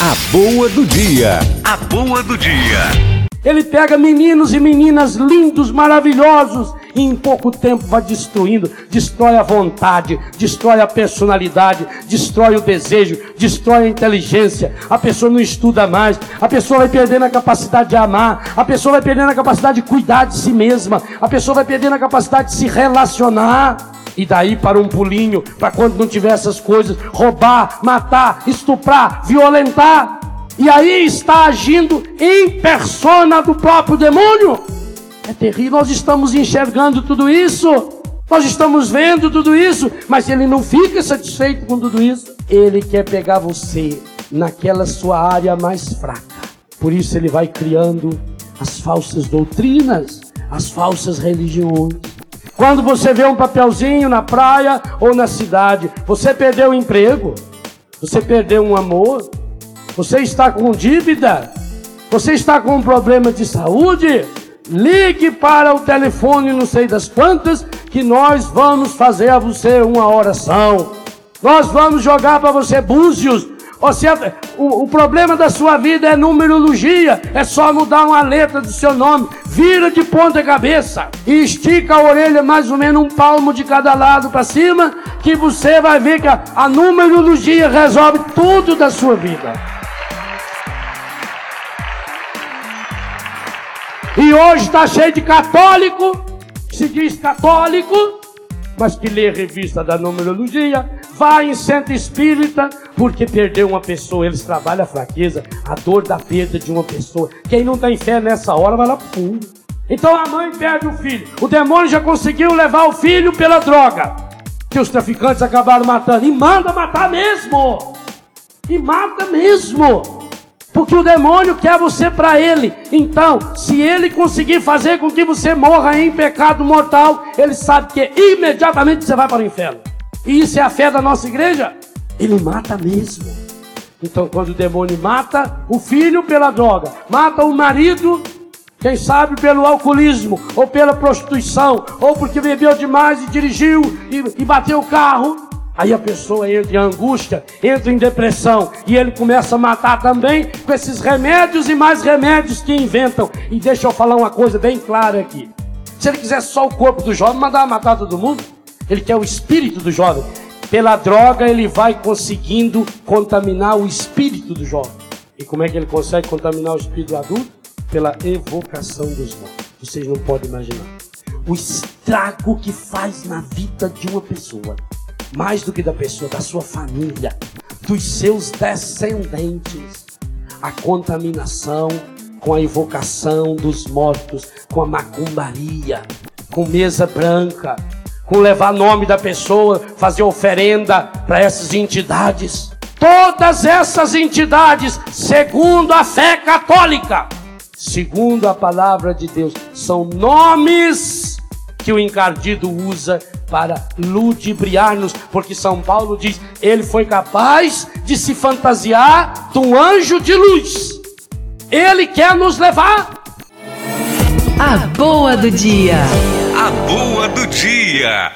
A boa do dia. A boa do dia. Ele pega meninos e meninas lindos, maravilhosos, e em pouco tempo vai destruindo, destrói a vontade, destrói a personalidade, destrói o desejo, destrói a inteligência. A pessoa não estuda mais, a pessoa vai perdendo a capacidade de amar, a pessoa vai perdendo a capacidade de cuidar de si mesma, a pessoa vai perdendo a capacidade de se relacionar. E daí para um pulinho, para quando não tiver essas coisas, roubar, matar, estuprar, violentar. E aí está agindo em persona do próprio demônio. É terrível, nós estamos enxergando tudo isso. Nós estamos vendo tudo isso, mas ele não fica satisfeito com tudo isso. Ele quer pegar você naquela sua área mais fraca. Por isso ele vai criando as falsas doutrinas, as falsas religiões. Quando você vê um papelzinho na praia ou na cidade, você perdeu o emprego, você perdeu um amor, você está com dívida, você está com um problema de saúde, ligue para o telefone não sei das quantas, que nós vamos fazer a você uma oração. Nós vamos jogar para você búzios, seja, o, o, problema da sua vida é numerologia, é só mudar uma letra do seu nome, vira de ponta cabeça e estica a orelha mais ou menos um palmo de cada lado para cima, que você vai ver que a, a numerologia resolve tudo da sua vida. E hoje está cheio de católico, se diz católico, mas que lê revista da numerologia, vai em centro espírita, porque perdeu uma pessoa. Eles trabalham a fraqueza, a dor da perda de uma pessoa. Quem não tem fé nessa hora vai lá pro fundo. Então a mãe perde o filho. O demônio já conseguiu levar o filho pela droga. Que os traficantes acabaram matando. E manda matar mesmo. E mata mesmo. Porque o demônio quer você para ele. Então, se ele conseguir fazer com que você morra em pecado mortal, ele sabe que imediatamente você vai para o inferno. E isso é a fé da nossa igreja. Ele mata mesmo. Então, quando o demônio mata o filho pela droga, mata o marido, quem sabe pelo alcoolismo, ou pela prostituição, ou porque bebeu demais e dirigiu e, e bateu o carro, Aí a pessoa entra em angústia, entra em depressão e ele começa a matar também com esses remédios e mais remédios que inventam. E deixa eu falar uma coisa bem clara aqui. Se ele quiser só o corpo do jovem, mandar matar todo mundo. Ele quer o espírito do jovem. Pela droga ele vai conseguindo contaminar o espírito do jovem. E como é que ele consegue contaminar o espírito do adulto? Pela evocação dos mortos. Vocês não podem imaginar. O estrago que faz na vida de uma pessoa mais do que da pessoa, da sua família, dos seus descendentes. A contaminação com a invocação dos mortos, com a macumbaria, com mesa branca, com levar nome da pessoa, fazer oferenda para essas entidades. Todas essas entidades, segundo a fé católica, segundo a palavra de Deus, são nomes que o encardido usa para ludibriar-nos, porque São Paulo diz: ele foi capaz de se fantasiar de um anjo de luz. Ele quer nos levar. A boa do dia. Boa do dia.